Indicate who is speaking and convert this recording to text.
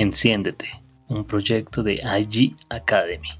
Speaker 1: Enciéndete, un proyecto de IG Academy.